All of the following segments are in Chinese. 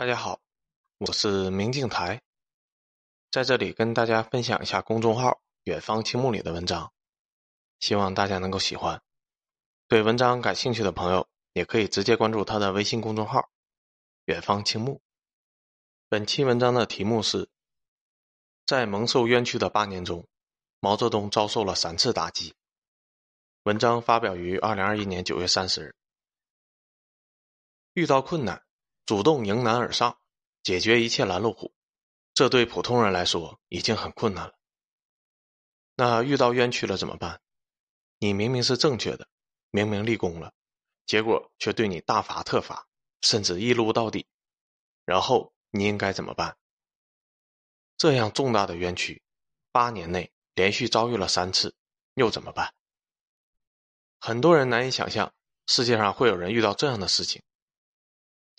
大家好，我是明镜台，在这里跟大家分享一下公众号“远方青木”里的文章，希望大家能够喜欢。对文章感兴趣的朋友，也可以直接关注他的微信公众号“远方青木”。本期文章的题目是：在蒙受冤屈的八年中，毛泽东遭受了三次打击。文章发表于二零二一年九月三十日。遇到困难。主动迎难而上，解决一切拦路虎，这对普通人来说已经很困难了。那遇到冤屈了怎么办？你明明是正确的，明明立功了，结果却对你大罚特罚，甚至一撸到底，然后你应该怎么办？这样重大的冤屈，八年内连续遭遇了三次，又怎么办？很多人难以想象，世界上会有人遇到这样的事情。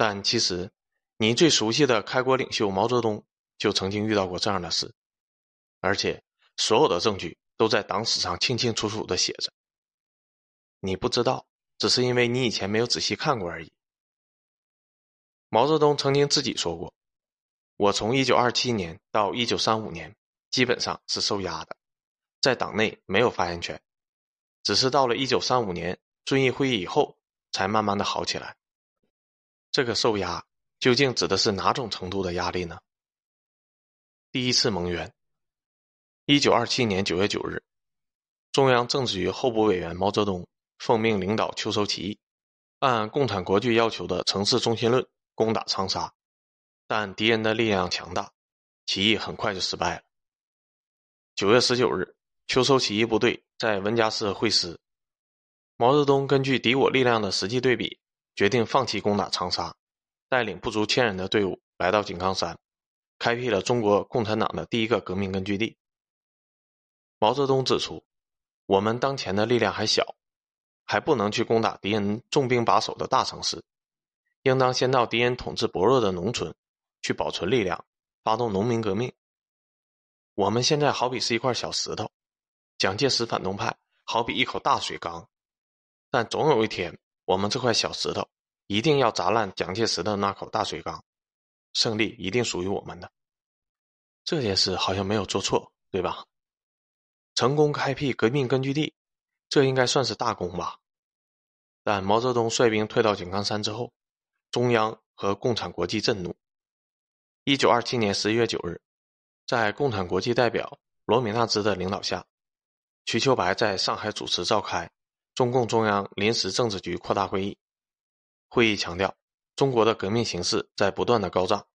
但其实，你最熟悉的开国领袖毛泽东就曾经遇到过这样的事，而且所有的证据都在党史上清清楚楚的写着。你不知道，只是因为你以前没有仔细看过而已。毛泽东曾经自己说过：“我从1927年到1935年，基本上是受压的，在党内没有发言权，只是到了1935年遵义会议以后，才慢慢的好起来。”这个受压究竟指的是哪种程度的压力呢？第一次蒙冤。一九二七年九月九日，中央政治局候补委员毛泽东奉命领导秋收起义，按共产国际要求的城市中心论攻打长沙，但敌人的力量强大，起义很快就失败了。九月十九日，秋收起义部队在文家寺会师，毛泽东根据敌我力量的实际对比。决定放弃攻打长沙，带领不足千人的队伍来到井冈山，开辟了中国共产党的第一个革命根据地。毛泽东指出，我们当前的力量还小，还不能去攻打敌人重兵把守的大城市，应当先到敌人统治薄弱的农村去保存力量，发动农民革命。我们现在好比是一块小石头，蒋介石反动派好比一口大水缸，但总有一天。我们这块小石头一定要砸烂蒋介石的那口大水缸，胜利一定属于我们的。这件事好像没有做错，对吧？成功开辟革命根据地，这应该算是大功吧？但毛泽东率兵退到井冈山之后，中央和共产国际震怒。一九二七年十一月九日，在共产国际代表罗米纳兹的领导下，瞿秋白在上海主持召开。中共中央临时政治局扩大会议，会议强调，中国的革命形势在不断的高涨，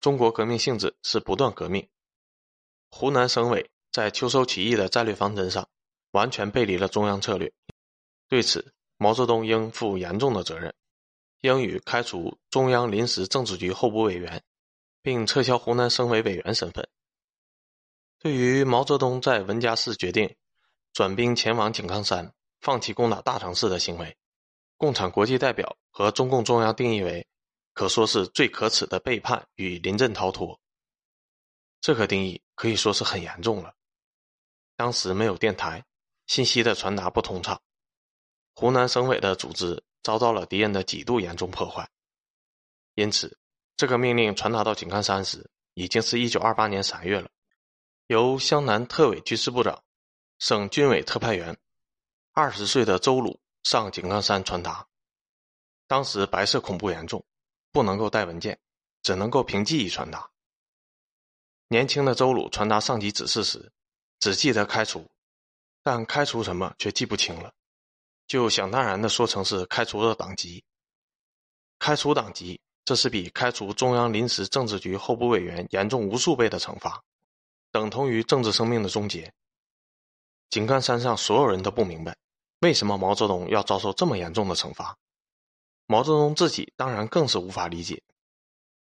中国革命性质是不断革命。湖南省委在秋收起义的战略方针上，完全背离了中央策略。对此，毛泽东应负严重的责任，应予开除中央临时政治局候补委员，并撤销湖南省委委员身份。对于毛泽东在文家寺决定转兵前往井冈山。放弃攻打大城市的行为，共产国际代表和中共中央定义为，可说是最可耻的背叛与临阵逃脱。这个定义可以说是很严重了。当时没有电台，信息的传达不通畅，湖南省委的组织遭到了敌人的几度严重破坏。因此，这个命令传达到井冈山时，已经是一九二八年三月了。由湘南特委军事部长、省军委特派员。二十岁的周鲁上井冈山传达，当时白色恐怖严重，不能够带文件，只能够凭记忆传达。年轻的周鲁传达上级指示时，只记得开除，但开除什么却记不清了，就想当然的说成是开除了党籍。开除党籍，这是比开除中央临时政治局候补委员严重无数倍的惩罚，等同于政治生命的终结。井冈山上所有人都不明白。为什么毛泽东要遭受这么严重的惩罚？毛泽东自己当然更是无法理解，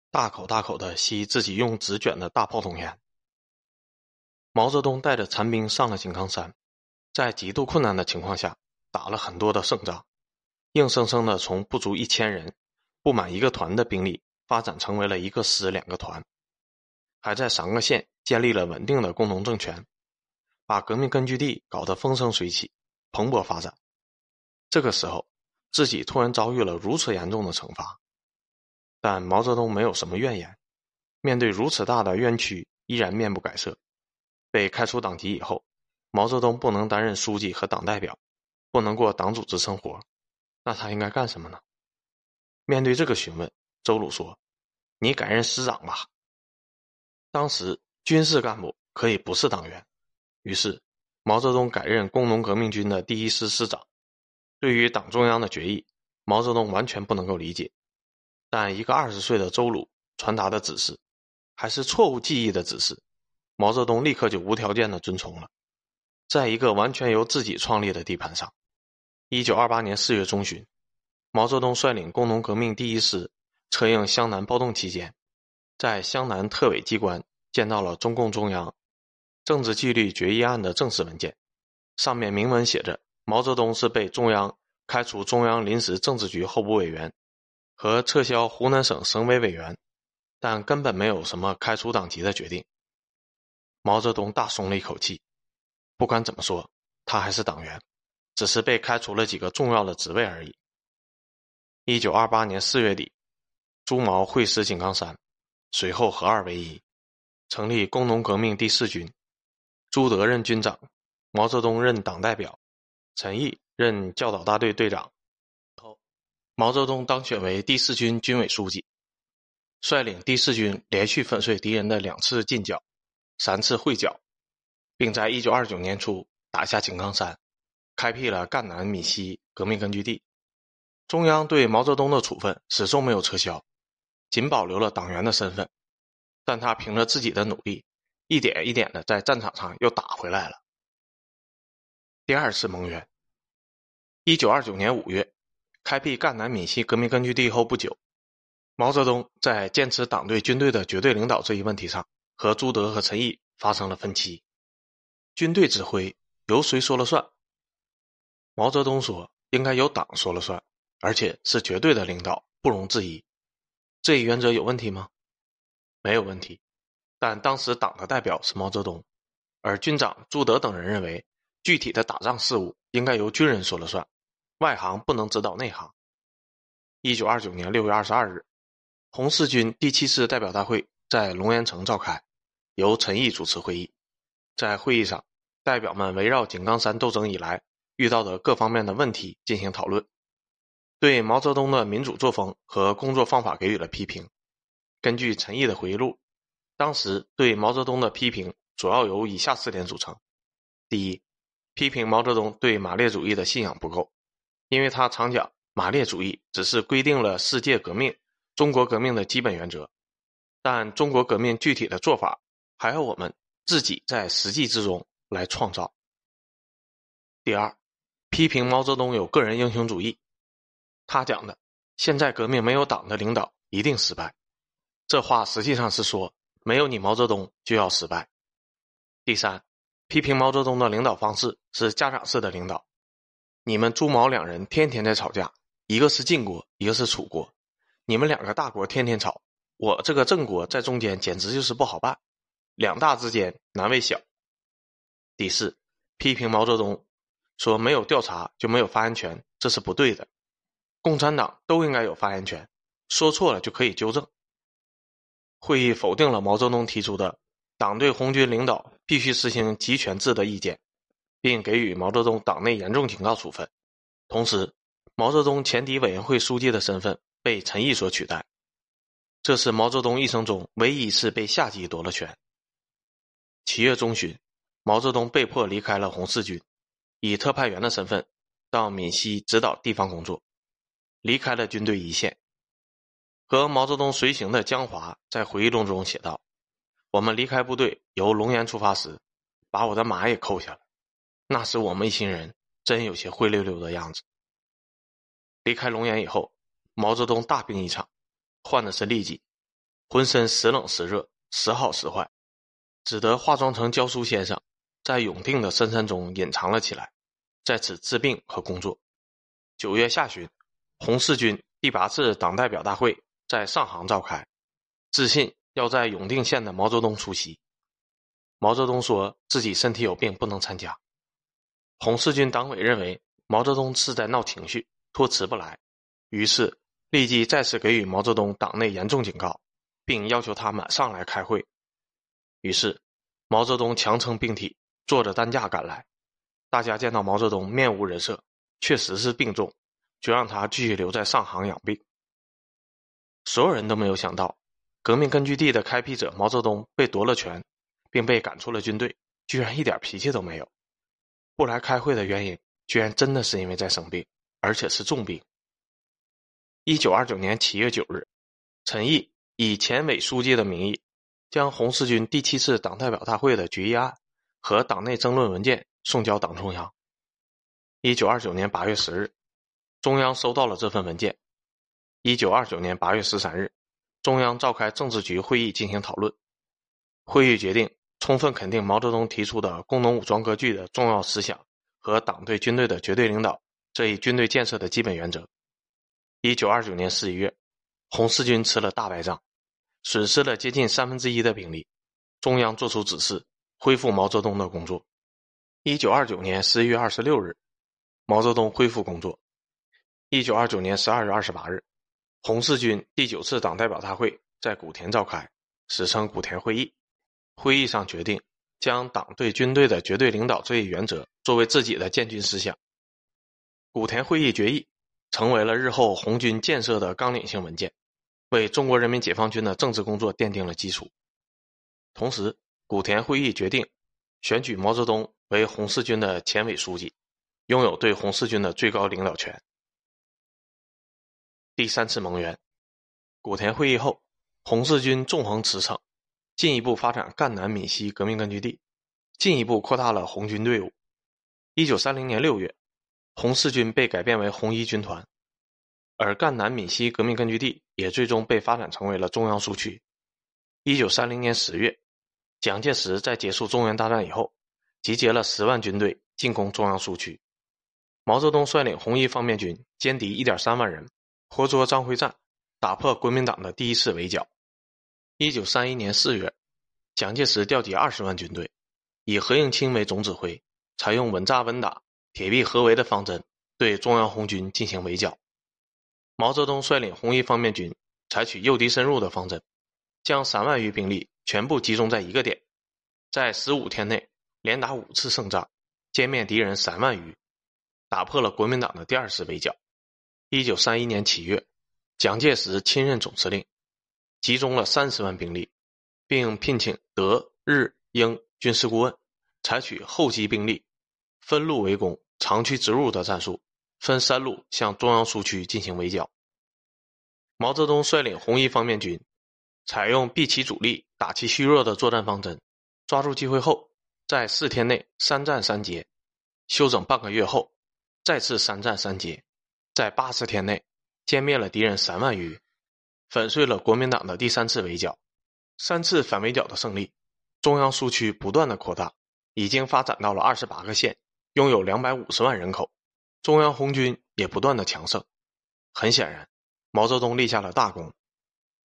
大口大口的吸自己用纸卷的大炮筒烟。毛泽东带着残兵上了井冈山，在极度困难的情况下打了很多的胜仗，硬生生的从不足一千人、不满一个团的兵力发展成为了一个师两个团，还在三个县建立了稳定的共同政权，把革命根据地搞得风生水起。蓬勃发展，这个时候，自己突然遭遇了如此严重的惩罚，但毛泽东没有什么怨言。面对如此大的冤屈，依然面不改色。被开除党籍以后，毛泽东不能担任书记和党代表，不能过党组织生活，那他应该干什么呢？面对这个询问，周鲁说：“你改任师长吧。”当时军事干部可以不是党员，于是毛泽东改任工农革命军的第一师师长。对于党中央的决议，毛泽东完全不能够理解，但一个二十岁的周鲁传达的指示，还是错误记忆的指示，毛泽东立刻就无条件的遵从了。在一个完全由自己创立的地盘上，一九二八年四月中旬，毛泽东率领工农革命第一师策应湘南暴动期间，在湘南特委机关见到了中共中央政治纪律决议案的正式文件，上面明文写着。毛泽东是被中央开除中央临时政治局候补委员，和撤销湖南省省委委员，但根本没有什么开除党籍的决定。毛泽东大松了一口气，不管怎么说，他还是党员，只是被开除了几个重要的职位而已。一九二八年四月底，朱毛会师井冈山，随后合二为一，成立工农革命第四军，朱德任军长，毛泽东任党代表。陈毅任教导大队队长，后毛泽东当选为第四军军委书记，率领第四军连续粉碎敌人的两次进剿、三次会剿，并在一九二九年初打下井冈山，开辟了赣南闽西革命根据地。中央对毛泽东的处分始终没有撤销，仅保留了党员的身份，但他凭着自己的努力，一点一点的在战场上又打回来了。第二次盟约。一九二九年五月，开辟赣南闽西革命根据地后不久，毛泽东在坚持党对军队的绝对领导这一问题上，和朱德和陈毅发生了分歧。军队指挥由谁说了算？毛泽东说应该由党说了算，而且是绝对的领导，不容置疑。这一原则有问题吗？没有问题，但当时党的代表是毛泽东，而军长朱德等人认为。具体的打仗事务应该由军人说了算，外行不能指导内行。一九二九年六月二十二日，红四军第七师代表大会在龙岩城召开，由陈毅主持会议。在会议上，代表们围绕井冈山斗争以来遇到的各方面的问题进行讨论，对毛泽东的民主作风和工作方法给予了批评。根据陈毅的回忆录，当时对毛泽东的批评主要由以下四点组成：第一，批评毛泽东对马列主义的信仰不够，因为他常讲马列主义只是规定了世界革命、中国革命的基本原则，但中国革命具体的做法还要我们自己在实际之中来创造。第二，批评毛泽东有个人英雄主义，他讲的现在革命没有党的领导一定失败，这话实际上是说没有你毛泽东就要失败。第三。批评毛泽东的领导方式是家长式的领导，你们朱毛两人天天在吵架，一个是晋国，一个是楚国，你们两个大国天天吵，我这个郑国在中间简直就是不好办，两大之间难为小。第四，批评毛泽东说没有调查就没有发言权，这是不对的，共产党都应该有发言权，说错了就可以纠正。会议否定了毛泽东提出的。党对红军领导必须实行集权制的意见，并给予毛泽东党内严重警告处分。同时，毛泽东前敌委员会书记的身份被陈毅所取代，这是毛泽东一生中唯一一次被下级夺了权。七月中旬，毛泽东被迫离开了红四军，以特派员的身份到闽西指导地方工作，离开了军队一线。和毛泽东随行的江华在回忆录中写道。我们离开部队，由龙岩出发时，把我的马也扣下了。那时我们一行人真有些灰溜溜的样子。离开龙岩以后，毛泽东大病一场，患的是痢疾，浑身时冷时热，时好时坏，只得化妆成教书先生，在永定的深山中隐藏了起来，在此治病和工作。九月下旬，红四军第八次党代表大会在上杭召开，自信。要在永定县的毛泽东出席。毛泽东说自己身体有病，不能参加。红四军党委认为毛泽东是在闹情绪，托辞不来，于是立即再次给予毛泽东党内严重警告，并要求他马上来开会。于是，毛泽东强撑病体，坐着担架赶来。大家见到毛泽东面无人色，确实是病重，就让他继续留在上杭养病。所有人都没有想到，革命根据地的开辟者毛泽东被夺了权，并被赶出了军队，居然一点脾气都没有。不来开会的原因，居然真的是因为在生病，而且是重病。一九二九年七月九日，陈毅以前委书记的名义，将红四军第七次党代表大会的决议案和党内争论文件送交党中央。一九二九年八月十日，中央收到了这份文件。一九二九年八月十三日，中央召开政治局会议进行讨论。会议决定充分肯定毛泽东提出的工农武装割据的重要思想和党对军队的绝对领导这一军队建设的基本原则。一九二九年十一月，红四军吃了大败仗，损失了接近三分之一的兵力。中央作出指示，恢复毛泽东的工作。一九二九年十一月二十六日，毛泽东恢复工作。一九二九年十二月二十八日。红四军第九次党代表大会在古田召开，史称古田会议。会议上决定将党对军队的绝对领导这一原则作为自己的建军思想。古田会议决议成为了日后红军建设的纲领性文件，为中国人民解放军的政治工作奠定了基础。同时，古田会议决定选举毛泽东为红四军的前委书记，拥有对红四军的最高领导权。第三次蒙冤，古田会议后，红四军纵横驰骋，进一步发展赣南闽西革命根据地，进一步扩大了红军队伍。一九三零年六月，红四军被改编为红一军团，而赣南闽西革命根据地也最终被发展成为了中央苏区。一九三零年十月，蒋介石在结束中原大战以后，集结了十万军队进攻中央苏区，毛泽东率领红一方面军歼敌一点三万人。活捉张辉瓒，打破国民党的第一次围剿。一九三一年四月，蒋介石调集二十万军队，以何应钦为总指挥，采用稳扎稳打、铁壁合围的方针，对中央红军进行围剿。毛泽东率领红一方面军，采取诱敌深入的方针，将三万余兵力全部集中在一个点，在十五天内连打五次胜仗，歼灭敌人三万余，打破了国民党的第二次围剿。一九三一年七月，蒋介石亲任总司令，集中了三十万兵力，并聘请德、日、英军事顾问，采取厚积兵力、分路围攻、长驱直入的战术，分三路向中央苏区进行围剿。毛泽东率领红一方面军，采用避其主力、打其虚弱的作战方针，抓住机会后，在四天内三战三捷，休整半个月后，再次三战三捷。在八十天内歼灭了敌人三万余，粉碎了国民党的第三次围剿。三次反围剿的胜利，中央苏区不断的扩大，已经发展到了二十八个县，拥有两百五十万人口。中央红军也不断的强盛。很显然，毛泽东立下了大功，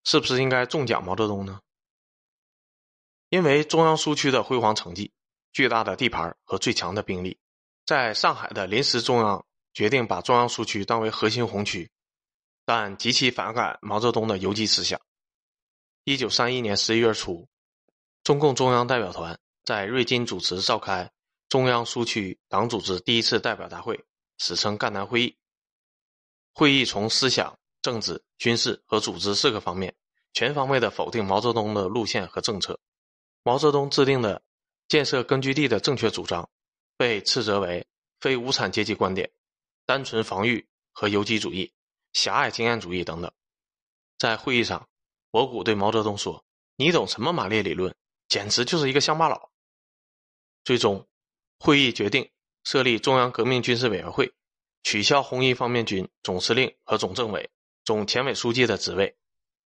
是不是应该重奖毛泽东呢？因为中央苏区的辉煌成绩、巨大的地盘和最强的兵力，在上海的临时中央。决定把中央苏区当为核心红区，但极其反感毛泽东的游击思想。一九三一年十一月初，中共中央代表团在瑞金主持召开中央苏区党组织第一次代表大会，史称赣南会议。会议从思想、政治、军事和组织四个方面，全方位的否定毛泽东的路线和政策。毛泽东制定的建设根据地的正确主张，被斥责为非无产阶级观点。单纯防御和游击主义、狭隘经验主义等等，在会议上，博古对毛泽东说：“你懂什么马列理论？简直就是一个乡巴佬。”最终，会议决定设立中央革命军事委员会，取消红一方面军总司令和总政委、总前委书记的职位，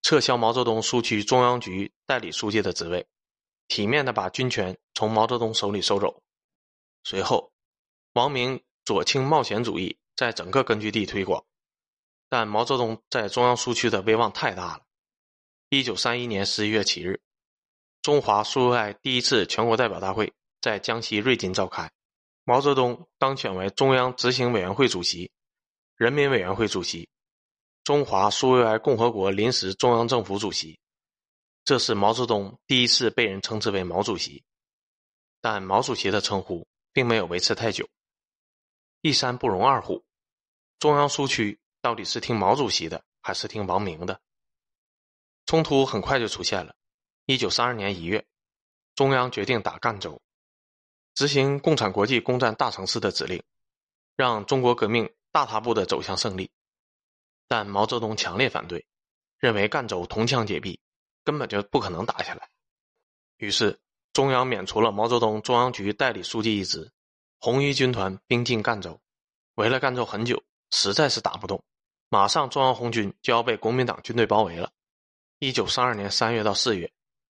撤销毛泽东苏区中央局代理书记的职位，体面的把军权从毛泽东手里收走。随后，王明左倾冒险主义。在整个根据地推广，但毛泽东在中央苏区的威望太大了。一九三一年十一月七日，中华苏维埃第一次全国代表大会在江西瑞金召开，毛泽东当选为中央执行委员会主席、人民委员会主席。中华苏维埃共和国临时中央政府主席。这是毛泽东第一次被人称之为毛主席，但毛主席的称呼并没有维持太久。一山不容二虎，中央苏区到底是听毛主席的还是听王明的？冲突很快就出现了。一九三二年一月，中央决定打赣州，执行共产国际攻占大城市的指令，让中国革命大踏步的走向胜利。但毛泽东强烈反对，认为赣州铜墙铁壁。根本就不可能打下来，于是中央免除了毛泽东中央局代理书记一职，红一军团兵进赣州，围了赣州很久，实在是打不动，马上中央红军就要被国民党军队包围了。一九三二年三月到四月，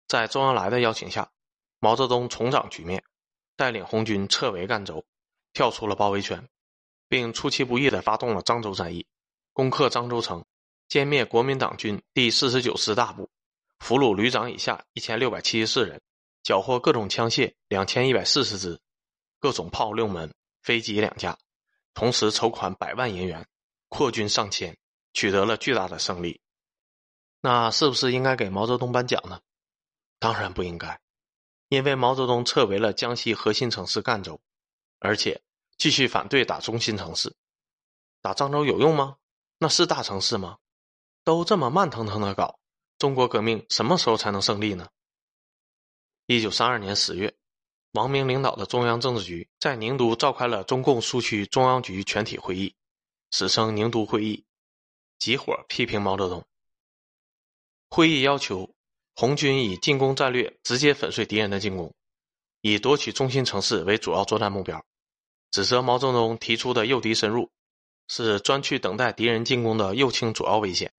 在周恩来的邀请下，毛泽东重掌局面，带领红军撤围赣州，跳出了包围圈，并出其不意地发动了漳州战役，攻克漳州城，歼灭国民党军第四十九师大部。俘虏旅长以下一千六百七十四人，缴获各种枪械两千一百四十支，各种炮六门，飞机两架，同时筹款百万银元，扩军上千，取得了巨大的胜利。那是不是应该给毛泽东颁奖呢？当然不应该，因为毛泽东撤围了江西核心城市赣州，而且继续反对打中心城市。打漳州有用吗？那是大城市吗？都这么慢腾腾的搞。中国革命什么时候才能胜利呢？一九三二年十月，王明领导的中央政治局在宁都召开了中共苏区中央局全体会议，史称宁都会议，集火批评毛泽东。会议要求红军以进攻战略直接粉碎敌人的进攻，以夺取中心城市为主要作战目标，指责毛泽东提出的诱敌深入是专去等待敌人进攻的右倾主要危险，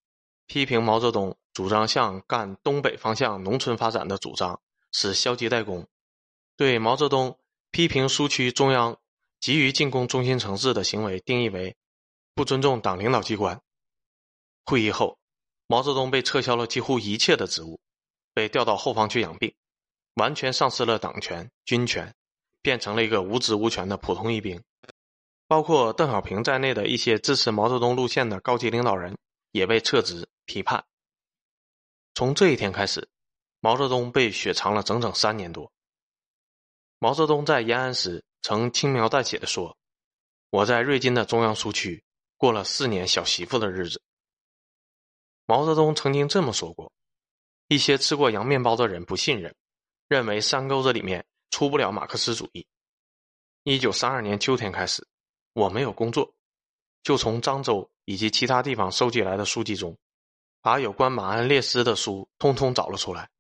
批评毛泽东。主张向赣东北方向农村发展的主张是消极怠工，对毛泽东批评苏区中央急于进攻中心城市的行为定义为不尊重党领导机关。会议后，毛泽东被撤销了几乎一切的职务，被调到后方去养病，完全丧失了党权军权，变成了一个无职无权的普通一兵。包括邓小平在内的一些支持毛泽东路线的高级领导人也被撤职批判。从这一天开始，毛泽东被雪藏了整整三年多。毛泽东在延安时曾轻描淡写的说：“我在瑞金的中央苏区过了四年小媳妇的日子。”毛泽东曾经这么说过。一些吃过洋面包的人不信任，认为山沟子里面出不了马克思主义。一九三二年秋天开始，我没有工作，就从漳州以及其他地方收集来的书籍中。把有关马鞍烈士的书通通找了出来，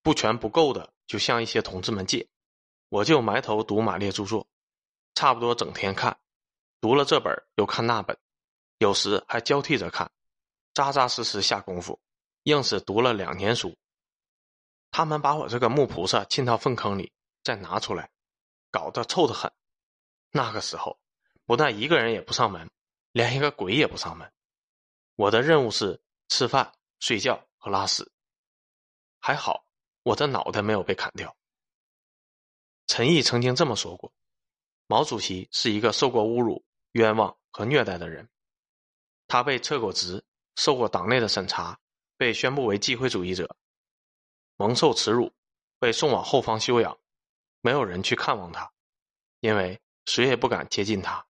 不全不够的就向一些同志们借，我就埋头读马列著作，差不多整天看，读了这本又看那本，有时还交替着看，扎扎实实下功夫，硬是读了两年书。他们把我这个木菩萨浸到粪坑里，再拿出来，搞得臭得很。那个时候，不但一个人也不上门，连一个鬼也不上门。我的任务是。吃饭、睡觉和拉屎，还好我的脑袋没有被砍掉。陈毅曾经这么说过：“毛主席是一个受过侮辱、冤枉和虐待的人，他被撤过职，受过党内的审查，被宣布为机会主义者，蒙受耻辱，被送往后方休养，没有人去看望他，因为谁也不敢接近他。